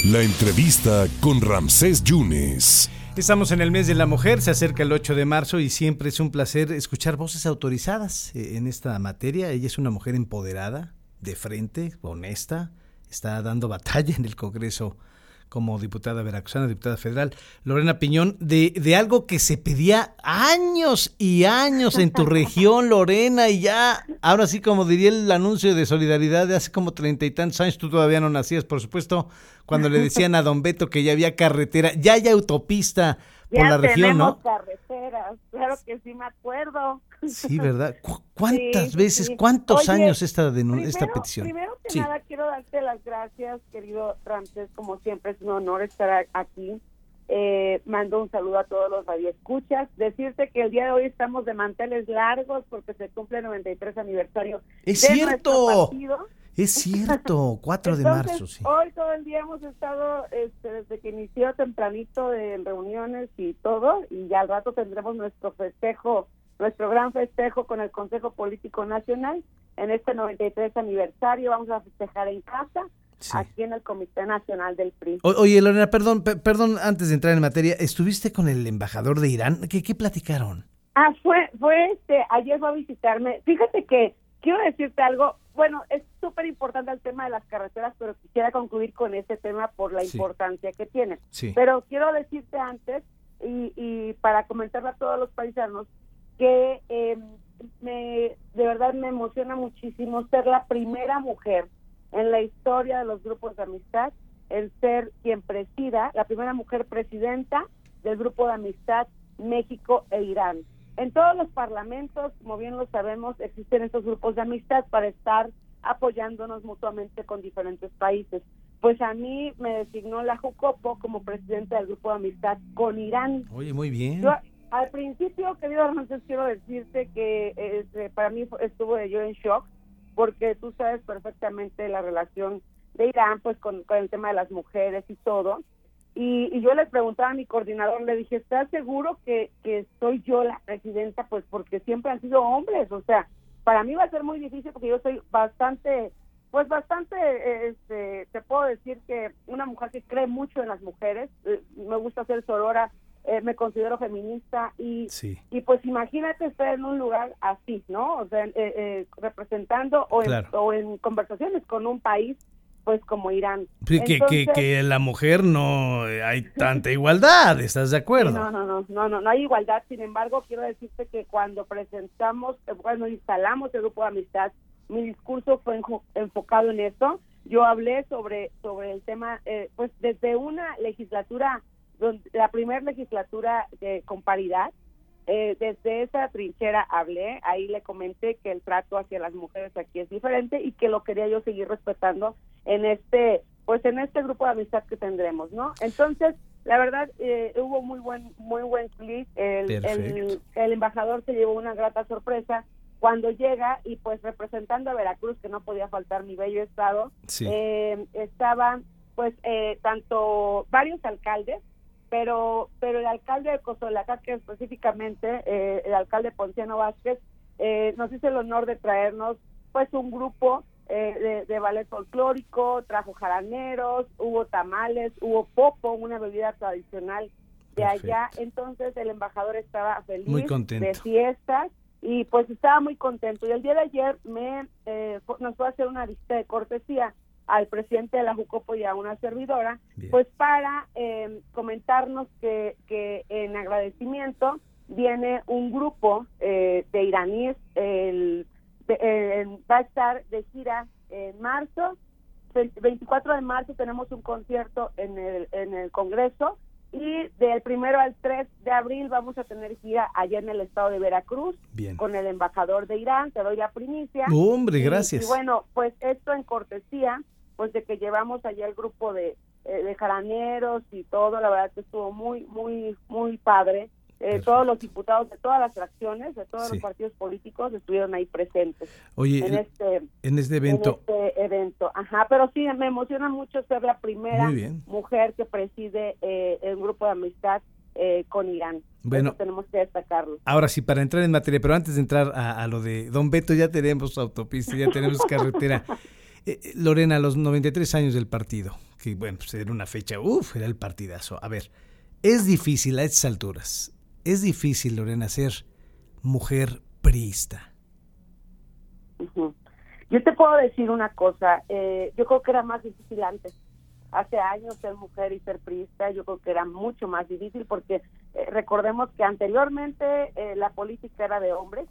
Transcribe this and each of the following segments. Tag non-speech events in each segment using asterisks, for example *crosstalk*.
La entrevista con Ramsés Yunes. Estamos en el mes de la mujer, se acerca el 8 de marzo y siempre es un placer escuchar voces autorizadas eh, en esta materia. Ella es una mujer empoderada, de frente, honesta, está dando batalla en el Congreso como diputada veracruzana, diputada federal, Lorena Piñón, de, de algo que se pedía años y años en tu región, Lorena, y ya, ahora sí, como diría el anuncio de solidaridad de hace como treinta y tantos años, tú todavía no nacías, por supuesto, cuando le decían a Don Beto que ya había carretera, ya hay autopista por la región, ¿no? carreteras, claro que sí me acuerdo. Sí, ¿verdad? *laughs* ¿Cuántas veces, cuántos años esta, esta petición? Primero que nada, quiero darte las gracias, querido Ramses, como siempre es un honor estar aquí. Eh, mando un saludo a todos los radioescuchas. Decirte que el día de hoy estamos de manteles largos porque se cumple el 93 aniversario. ¡Es cierto! Es cierto, 4 de marzo, sí. Hoy todo el día hemos estado, este, desde que inició tempranito en reuniones y todo, y ya al rato tendremos nuestro festejo nuestro gran festejo con el Consejo Político Nacional en este 93 aniversario. Vamos a festejar en casa. Aquí en el Comité Nacional del PRI. oye, Lorena, perdón, perdón, antes de entrar en materia, ¿estuviste con el embajador de Irán? ¿Qué, qué platicaron? Ah, fue, fue este, ayer fue a visitarme. Fíjate que quiero decirte algo, bueno, es súper importante el tema de las carreteras, pero quisiera concluir con ese tema por la importancia que tiene. Pero quiero decirte antes, y, y para comentarle a todos los paisanos, que eh, me, de verdad me emociona muchísimo ser la primera mujer en la historia de los grupos de amistad en ser quien presida, la primera mujer presidenta del grupo de amistad México e Irán. En todos los parlamentos, como bien lo sabemos, existen estos grupos de amistad para estar apoyándonos mutuamente con diferentes países. Pues a mí me designó la Jucopo como presidenta del grupo de amistad con Irán. Oye, muy bien. Al principio, querido Hernández, quiero decirte que este, para mí estuvo yo en shock, porque tú sabes perfectamente la relación de Irán, pues con, el tema de las mujeres y todo. Y, yo le preguntaba a mi coordinador, le dije, ¿estás seguro que, que soy yo la presidenta? Pues porque siempre han sido hombres, o sea, para mí va a ser muy difícil porque yo soy bastante, pues bastante, este, te puedo decir que una mujer que cree mucho en las mujeres, eh, me gusta ser sorora eh, me considero feminista y, y pues imagínate estar en un lugar así, ¿no? O sea, eh, eh, representando o, en, o en conversaciones con un país pues como Irán. que, que, que, la mujer no hay tanta igualdad, ¿estás de acuerdo? no, no, no, no, no, no hay igualdad. Sin embargo, quiero decirte que cuando presentamos, cuando instalamos el grupo de amistad, mi discurso fue enfocado en eso. Yo hablé sobre sobre el tema, pues desde una legislatura la primera legislatura de, con paridad, eh, desde esa trinchera hablé, ahí le comenté que el trato hacia las mujeres aquí es diferente y que lo quería yo seguir respetando en este, pues en este grupo de amistad que tendremos, ¿no? Entonces, la verdad, eh, hubo muy buen, muy buen clic, el, el, embajador se llevó una grata sorpresa cuando llega y pues representando a Veracruz, que no podía faltar mi bello estado, eh, estaban pues tanto varios alcaldes, pero pero el alcalde de que específicamente eh, el alcalde Ponciano Vázquez eh, nos hizo el honor de traernos pues un grupo eh, de, ballet folclórico, trajo jaraneros, hubo tamales, hubo popo, una bebida tradicional de allá, entonces el embajador estaba feliz de fiestas y pues estaba muy contento. Y el día de ayer me nos fue a hacer una visita de cortesía al presidente de la Jucopo y a una servidora, pues para eh, comentarnos que, que en agradecimiento viene un grupo eh, de iraníes, el, va a estar de gira en marzo, 24 de marzo tenemos un concierto en el, en el Congreso y del primero al 3 de abril vamos a tener gira allá en el estado de Veracruz con el embajador de Irán, te doy la primicia. Hombre, gracias. Y, bueno, pues esto en cortesía, pues de que llevamos allá el grupo de, eh, de jaraneros y todo, la verdad que estuvo muy, muy, muy padre. Eh, todos los diputados de todas las fracciones, de todos los partidos políticos estuvieron ahí presentes. Oye, en este, en este evento. En este evento, ajá, pero sí, me emociona mucho ser la primera mujer que preside eh, el grupo de amistad eh, con Irán. Bueno, tenemos que destacarlo. Ahora sí, para entrar en materia, pero antes de entrar a, a lo de Don Beto, ya tenemos autopista, ya tenemos carretera. *laughs* Lorena, los 93 años del partido, que bueno, pues era una fecha, uff, era el partidazo. A ver, es difícil a estas alturas, es difícil, Lorena, ser mujer priista. Yo te puedo decir una cosa, eh, yo creo que era más difícil antes. Hace años ser mujer y ser priista, yo creo que era mucho más difícil porque eh, recordemos que anteriormente eh, la política era de hombres.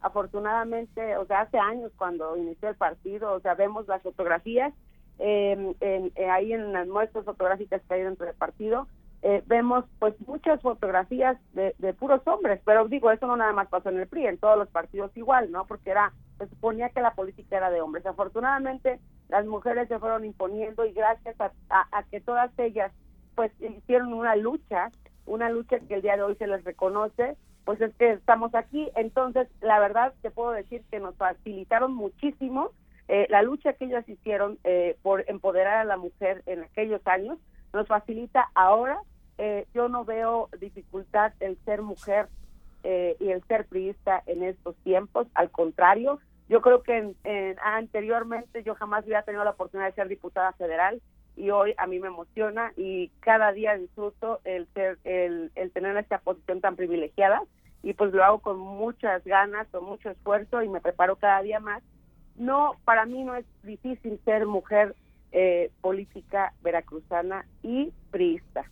Afortunadamente, o sea, hace años cuando inició el partido, o sea, vemos las fotografías eh, en, ahí en las muestras fotográficas que hay dentro del partido, eh, vemos pues muchas fotografías de, puros hombres, pero digo, eso no nada más pasó en el PRI, en todos los partidos igual, ¿no? Porque era, se suponía que la política era de hombres. Afortunadamente, las mujeres se fueron imponiendo y gracias a, que todas ellas pues hicieron una lucha, una lucha que el día de hoy se les reconoce, pues es que estamos aquí. Entonces, la verdad te puedo decir que nos facilitaron muchísimo eh, la lucha que ellas hicieron eh, por empoderar a la mujer en aquellos años nos facilita ahora. Eh, yo no veo dificultad el ser mujer y el ser priista en estos tiempos. Al contrario, yo creo que anteriormente yo jamás hubiera tenido la oportunidad de ser diputada federal y hoy a mí me emociona y cada día disfruto el ser el, el tener esta posición tan privilegiada y pues lo hago con muchas ganas, con mucho esfuerzo y me preparo cada día más no, para mí no es difícil ser mujer eh, política veracruzana y priista.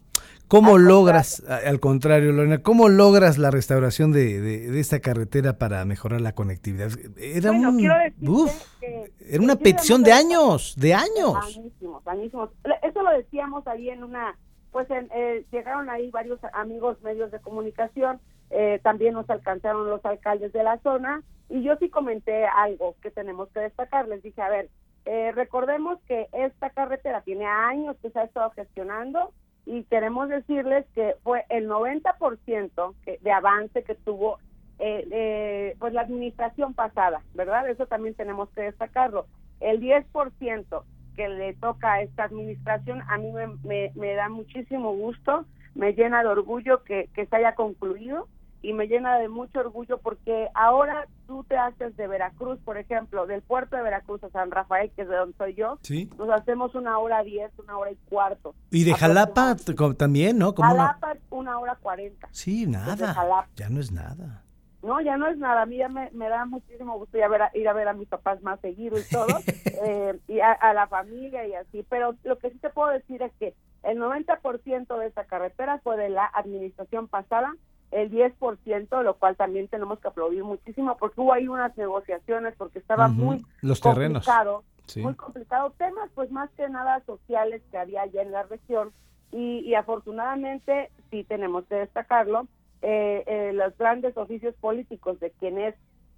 ¿Cómo logras, al contrario, Lorena, cómo logras la restauración de, esta carretera para mejorar la conectividad? Era era una petición de años, de años. Añísimos, añísimos. Eso lo decíamos ahí en una, pues eh, llegaron ahí varios amigos medios de comunicación, eh, también nos alcanzaron los alcaldes de la zona y yo sí comenté algo que tenemos que destacar. Les dije, a ver, eh, recordemos que esta carretera tiene años que se ha estado gestionando y queremos decirles que fue el 90% de avance que tuvo eh, pues la administración pasada, ¿verdad? Eso también tenemos que destacarlo. El 10% que le toca a esta administración a mí me, me, da muchísimo gusto, me llena de orgullo que, que se haya concluido y me llena de mucho orgullo porque ahora tú te haces de Veracruz, por ejemplo, del puerto de Veracruz a San Rafael, que es de donde soy yo, nos hacemos una hora diez, una hora y cuarto. Y de Jalapa también, ¿no? Jalapa una... hora cuarenta. Sí, nada, ya no es nada. No, ya no es nada. A mí ya me, da muchísimo gusto ir a, ver ir a ver a mis papás más seguido y todo, *laughs* eh, y a, la familia y así. Pero lo que sí te puedo decir es que el 90% de esta carretera fue de la administración pasada el 10%, lo cual también tenemos que aplaudir muchísimo porque hubo ahí unas negociaciones porque estaba muy Los terrenos. complicado, muy complicado, temas pues más que nada sociales que había allá en la región y, afortunadamente sí tenemos que destacarlo, eh, eh, los grandes oficios políticos de quienes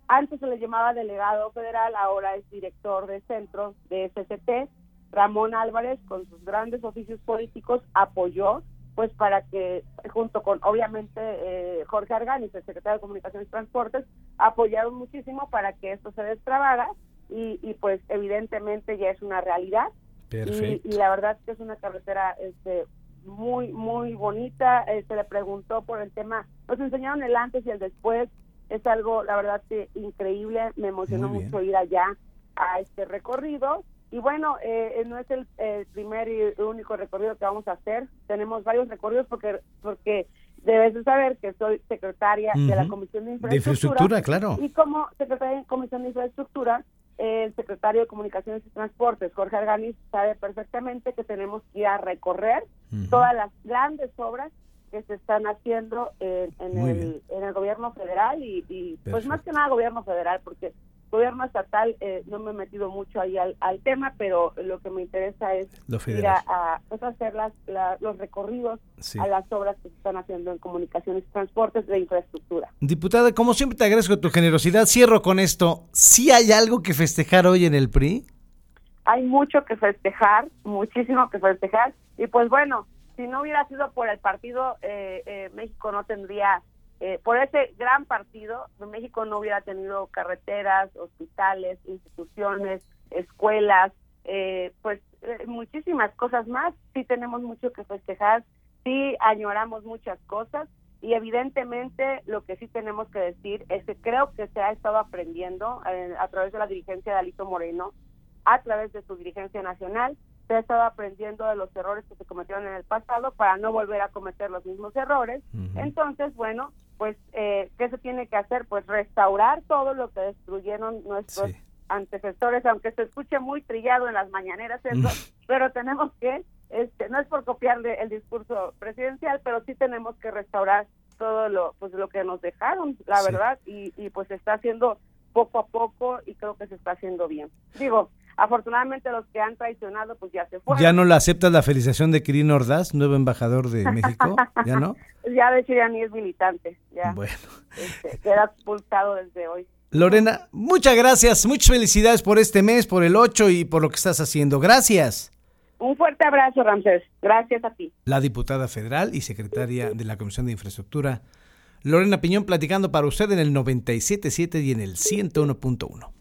antes se le llamaba delegado federal, ahora es director de centro de SCT, Ramón Álvarez con sus grandes oficios políticos apoyó pues para que junto con obviamente eh, Jorge Arganis, el secretario de Comunicaciones y Transportes, apoyaron muchísimo para que esto se destrabara y, y pues evidentemente ya es una realidad. Y, la verdad es que es una carretera este, muy, muy bonita. Eh, se le preguntó por el tema, nos enseñaron el antes y el después. Es algo, la verdad, que increíble. Me emocionó mucho ir allá a este recorrido y bueno, eh, no es el, primer y único recorrido que vamos a hacer. Tenemos varios recorridos porque porque debes de saber que soy secretaria de la Comisión de Infraestructura. claro. Y como secretaria de Comisión de Infraestructura, el secretario de Comunicaciones y Transportes, Jorge Arganis, sabe perfectamente que tenemos que ir a recorrer todas las grandes obras que se están haciendo en, el, en el gobierno federal y, y pues más que nada gobierno federal, porque gobierno estatal eh, no me he metido mucho ahí al, tema, pero lo que me interesa es ir a, pues, hacer las, los recorridos a las obras que se están haciendo en comunicaciones transportes de infraestructura. Diputada, como siempre te agradezco tu generosidad. Cierro con esto. ¿Sí hay algo que festejar hoy en el PRI? Hay mucho que festejar, muchísimo que festejar. Y pues bueno, si no hubiera sido por el partido, eh, eh, México no tendría eh, por ese gran partido, México no hubiera tenido carreteras, hospitales, instituciones, escuelas, eh, pues eh, muchísimas cosas más. Sí tenemos mucho que festejar, sí añoramos muchas cosas y evidentemente lo que sí tenemos que decir es que creo que se ha estado aprendiendo a través de la dirigencia de Alito Moreno, a través de su dirigencia nacional, se ha estado aprendiendo de los errores que se cometieron en el pasado para no volver a cometer los mismos errores. Entonces, bueno, pues, eh, ¿qué se tiene que hacer? Pues restaurar todo lo que destruyeron nuestros antecesores, aunque se escuche muy trillado en las mañaneras eso, pero tenemos que, este, no es por copiarle el discurso presidencial, pero sí tenemos que restaurar todo lo, pues, lo que nos dejaron, la verdad, y, y pues se está haciendo poco a poco y creo que se está haciendo bien. Digo, Afortunadamente los que han traicionado pues ya se fueron. ¿Ya no le aceptas la felicitación de Quirino Ordaz, nuevo embajador de México? ¿Ya no? *laughs* ya de ya ni es militante, ya. Bueno. Este, queda expulsado desde hoy. Lorena, muchas gracias, muchas felicidades por este mes, por el 8 y por lo que estás haciendo. Gracias. Un fuerte abrazo, Ramsés. Gracias a ti. La diputada federal y secretaria de la Comisión de Infraestructura, Lorena Piñón, platicando para usted en el 97.7 y en el 101.1.